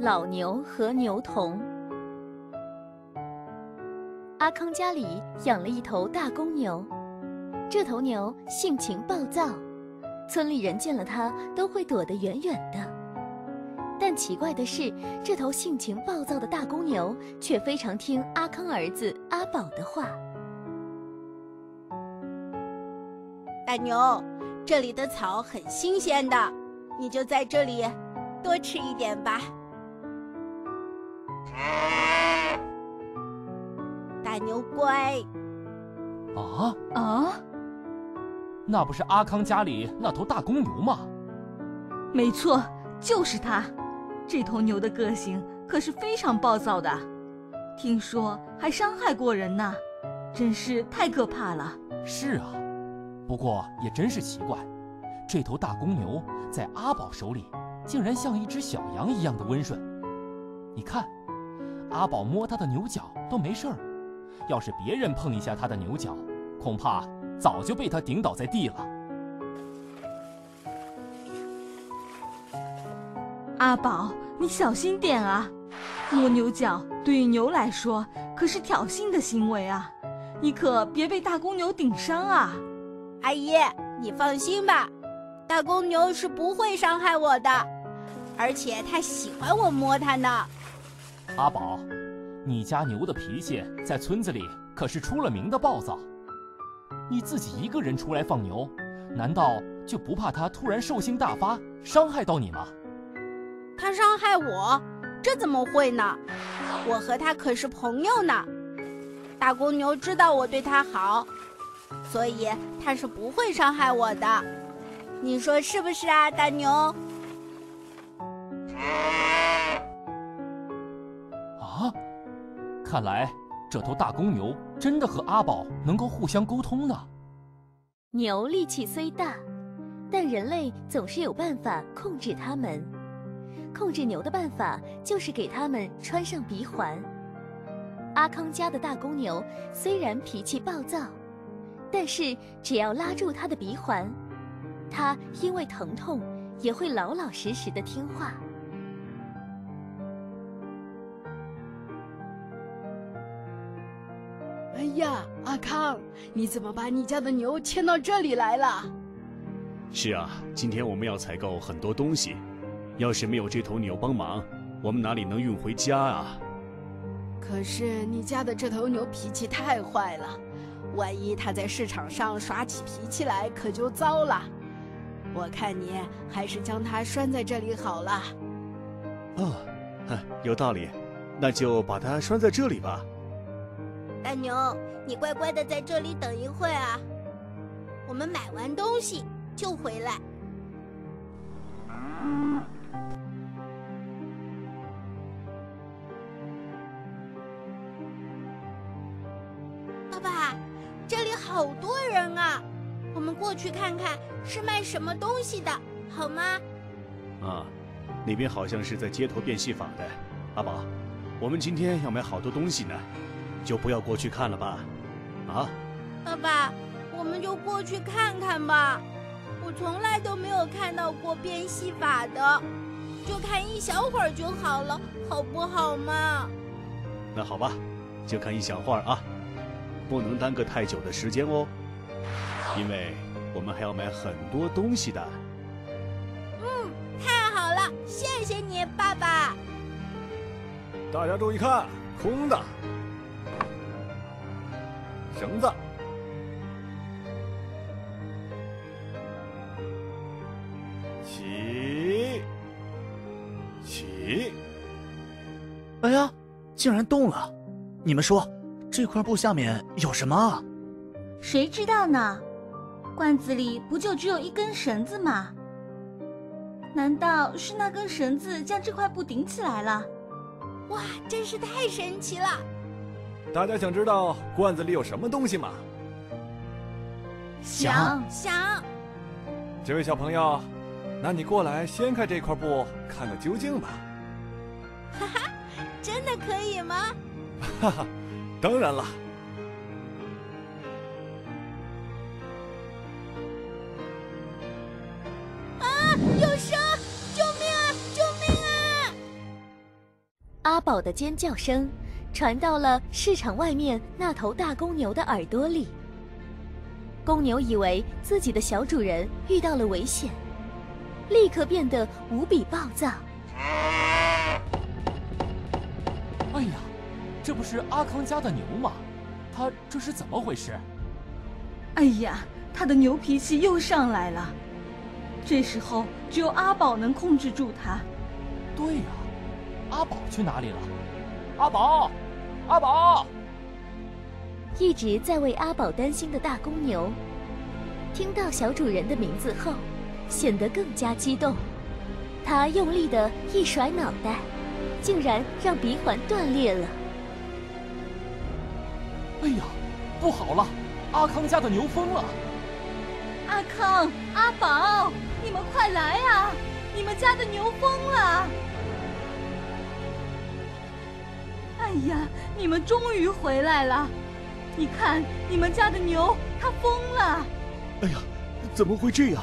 老牛和牛童。阿康家里养了一头大公牛，这头牛性情暴躁，村里人见了它都会躲得远远的。但奇怪的是，这头性情暴躁的大公牛却非常听阿康儿子阿宝的话。大牛，这里的草很新鲜的，你就在这里多吃一点吧。大牛乖。啊啊！那不是阿康家里那头大公牛吗？没错，就是它。这头牛的个性可是非常暴躁的，听说还伤害过人呢，真是太可怕了。是啊，不过也真是奇怪，这头大公牛在阿宝手里，竟然像一只小羊一样的温顺。你看，阿宝摸他的牛角都没事儿，要是别人碰一下他的牛角，恐怕早就被他顶倒在地了。阿宝，你小心点啊！摸牛角对于牛来说可是挑衅的行为啊，你可别被大公牛顶伤啊！阿姨，你放心吧，大公牛是不会伤害我的，而且它喜欢我摸它呢。阿宝，你家牛的脾气在村子里可是出了名的暴躁，你自己一个人出来放牛，难道就不怕它突然兽性大发，伤害到你吗？他伤害我，这怎么会呢？我和他可是朋友呢。大公牛知道我对他好，所以他是不会伤害我的。你说是不是啊，大牛？啊，看来这头大公牛真的和阿宝能够互相沟通呢。牛力气虽大，但人类总是有办法控制它们。控制牛的办法就是给它们穿上鼻环。阿康家的大公牛虽然脾气暴躁，但是只要拉住它的鼻环，它因为疼痛也会老老实实的听话。哎呀，阿康，你怎么把你家的牛牵到这里来了？是啊，今天我们要采购很多东西。要是没有这头牛帮忙，我们哪里能运回家啊？可是你家的这头牛脾气太坏了，万一它在市场上耍起脾气来，可就糟了。我看你还是将它拴在这里好了。哦，有道理，那就把它拴在这里吧。大牛，你乖乖的在这里等一会啊，我们买完东西就回来。爸爸，这里好多人啊，我们过去看看是卖什么东西的，好吗？啊，那边好像是在街头变戏法的。阿宝，我们今天要买好多东西呢，就不要过去看了吧？啊？爸爸，我们就过去看看吧。我从来都没有看到过变戏法的，就看一小会儿就好了，好不好嘛？那好吧，就看一小会儿啊。不能耽搁太久的时间哦，因为我们还要买很多东西的。嗯，太好了，谢谢你，爸爸。大家注意看，空的绳子，起起。哎呀，竟然动了！你们说。这块布下面有什么？谁知道呢？罐子里不就只有一根绳子吗？难道是那根绳子将这块布顶起来了？哇，真是太神奇了！大家想知道罐子里有什么东西吗？想想。这位小朋友，那你过来掀开这块布，看个究竟吧。哈哈，真的可以吗？哈哈。当然了。啊！有声！救命啊！救命啊！阿宝的尖叫声传到了市场外面那头大公牛的耳朵里。公牛以为自己的小主人遇到了危险，立刻变得无比暴躁。哎呀，这不是阿康家的牛吗？他这是怎么回事？哎呀，他的牛脾气又上来了。这时候只有阿宝能控制住他。对呀，阿宝去哪里了？阿宝，阿宝！一直在为阿宝担心的大公牛，听到小主人的名字后，显得更加激动。他用力的一甩脑袋，竟然让鼻环断裂了。哎呀，不好了！阿康家的牛疯了！阿康、阿宝，你们快来啊！你们家的牛疯了！哎呀，你们终于回来了！你看，你们家的牛它疯了！哎呀，怎么会这样？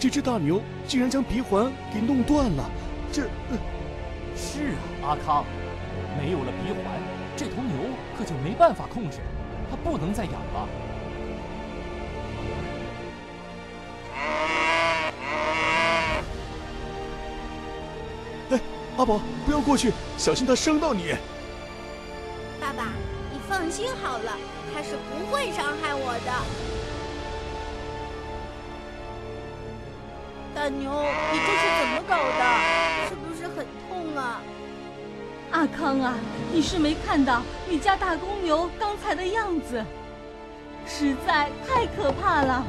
这只大牛竟然将鼻环给弄断了！这……是啊，阿康，没有了鼻环，这头牛可就没办法控制，它不能再养了。哎，阿宝，不要过去，小心它伤到你。放心好了，他是不会伤害我的。大牛，你这是怎么搞的？是不是很痛啊？阿康啊，你是没看到你家大公牛刚才的样子，实在太可怕了。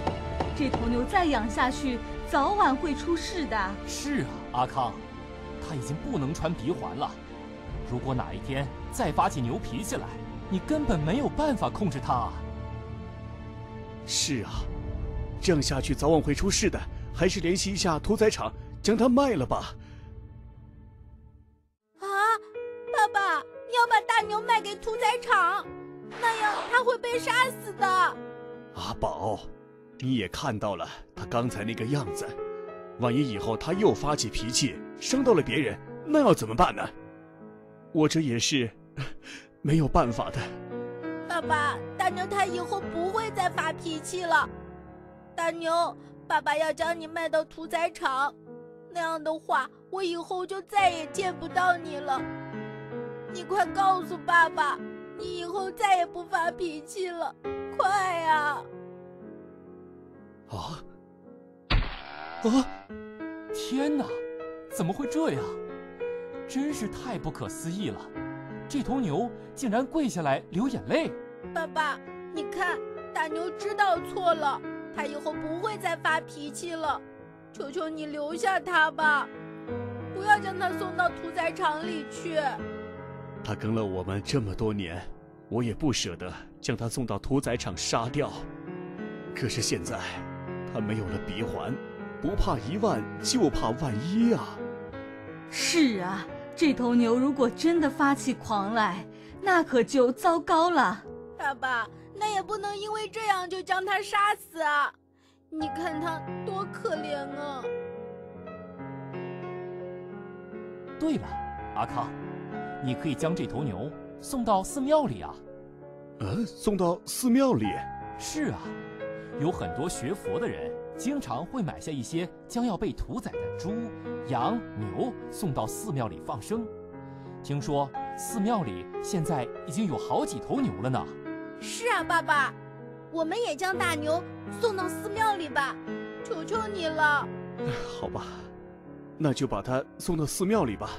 这头牛再养下去，早晚会出事的。是啊，阿康，它已经不能穿鼻环了。如果哪一天再发起牛脾气来，你根本没有办法控制他啊。是啊，这样下去早晚会出事的。还是联系一下屠宰场，将它卖了吧。啊，爸爸，要把大牛卖给屠宰场，那样他会被杀死的。阿宝。你也看到了他刚才那个样子，万一以后他又发起脾气，伤到了别人，那要怎么办呢？我这也是没有办法的。爸爸，大牛他以后不会再发脾气了。大牛，爸爸要将你卖到屠宰场，那样的话，我以后就再也见不到你了。你快告诉爸爸，你以后再也不发脾气了，快呀！啊！啊！天哪，怎么会这样？真是太不可思议了！这头牛竟然跪下来流眼泪。爸爸，你看，大牛知道错了，他以后不会再发脾气了。求求你留下他吧，不要将他送到屠宰场里去。他跟了我们这么多年，我也不舍得将他送到屠宰场杀掉。可是现在……他没有了鼻环，不怕一万就怕万一啊！是啊，这头牛如果真的发起狂来，那可就糟糕了。爸爸，那也不能因为这样就将它杀死啊！你看它多可怜啊！对了，阿康，你可以将这头牛送到寺庙里啊。呃，送到寺庙里？是啊。有很多学佛的人，经常会买下一些将要被屠宰的猪、羊、牛，送到寺庙里放生。听说寺庙里现在已经有好几头牛了呢。是啊，爸爸，我们也将大牛送到寺庙里吧，求求你了。好吧，那就把它送到寺庙里吧。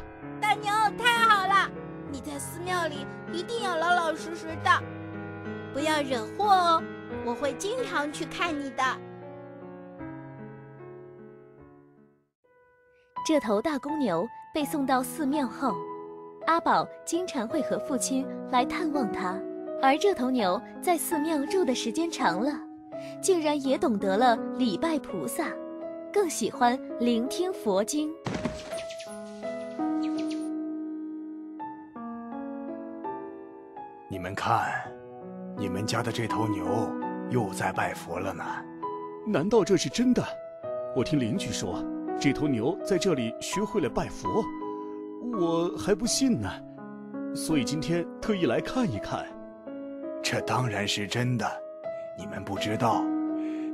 大牛，太好了，你在寺庙里一定要老老实实的，不要惹祸哦。我会经常去看你的。这头大公牛被送到寺庙后，阿宝经常会和父亲来探望他。而这头牛在寺庙住的时间长了，竟然也懂得了礼拜菩萨，更喜欢聆听佛经。你们看，你们家的这头牛。又在拜佛了呢？难道这是真的？我听邻居说，这头牛在这里学会了拜佛，我还不信呢。所以今天特意来看一看。这当然是真的，你们不知道，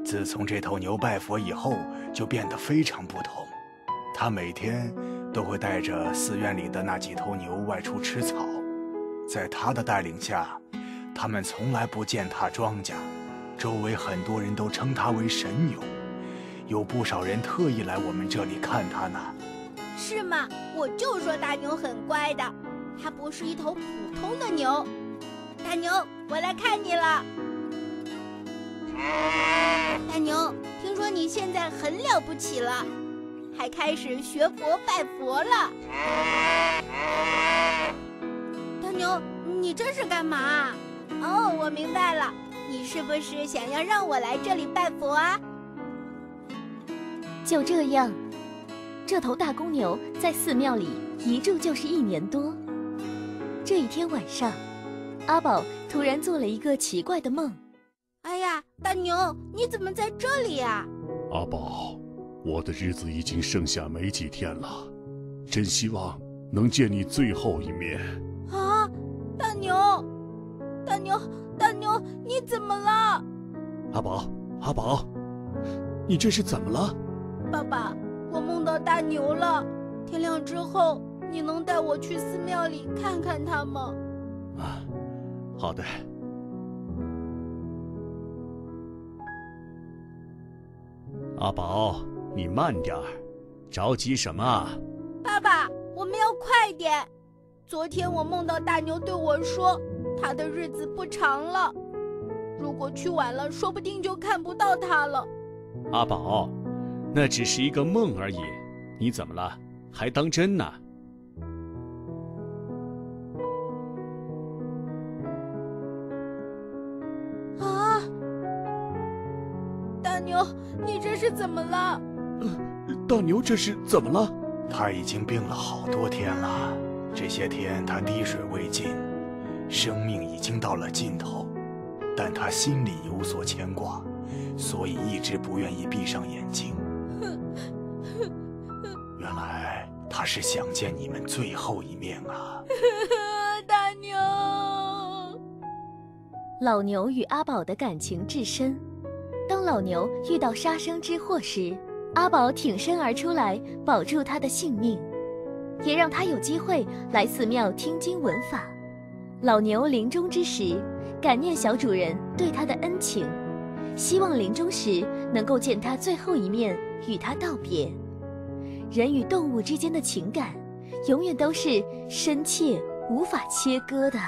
自从这头牛拜佛以后，就变得非常不同。他每天都会带着寺院里的那几头牛外出吃草，在他的带领下，他们从来不践踏庄稼。周围很多人都称他为神牛，有不少人特意来我们这里看他呢。是吗？我就说大牛很乖的，它不是一头普通的牛。大牛，我来看你了。大牛，听说你现在很了不起了，还开始学佛拜佛了。大牛，你这是干嘛？哦，我明白了，你是不是想要让我来这里拜佛啊？就这样，这头大公牛在寺庙里一住就是一年多。这一天晚上。阿宝突然做了一个奇怪的梦。哎呀，大牛，你怎么在这里呀？阿宝，我的日子已经剩下没几天了，真希望能见你最后一面。啊，大牛，大牛，大牛，你怎么了？阿宝，阿宝，你这是怎么了？爸爸，我梦到大牛了。天亮之后，你能带我去寺庙里看看他吗？啊。好的，阿宝，你慢点儿，着急什么？爸爸，我们要快点。昨天我梦到大牛对我说，他的日子不长了，如果去晚了，说不定就看不到他了。阿宝，那只是一个梦而已，你怎么了？还当真呢？啊！大牛你这是怎么了？大牛这是怎么了？他已经病了好多天了，这些天他滴水未进，生命已经到了尽头，但他心里有所牵挂，所以一直不愿意闭上眼睛。他是想见你们最后一面啊！大牛，老牛与阿宝的感情至深。当老牛遇到杀生之祸时，阿宝挺身而出来保住他的性命，也让他有机会来寺庙听经闻法。老牛临终之时，感念小主人对他的恩情，希望临终时能够见他最后一面，与他道别。人与动物之间的情感，永远都是深切无法切割的。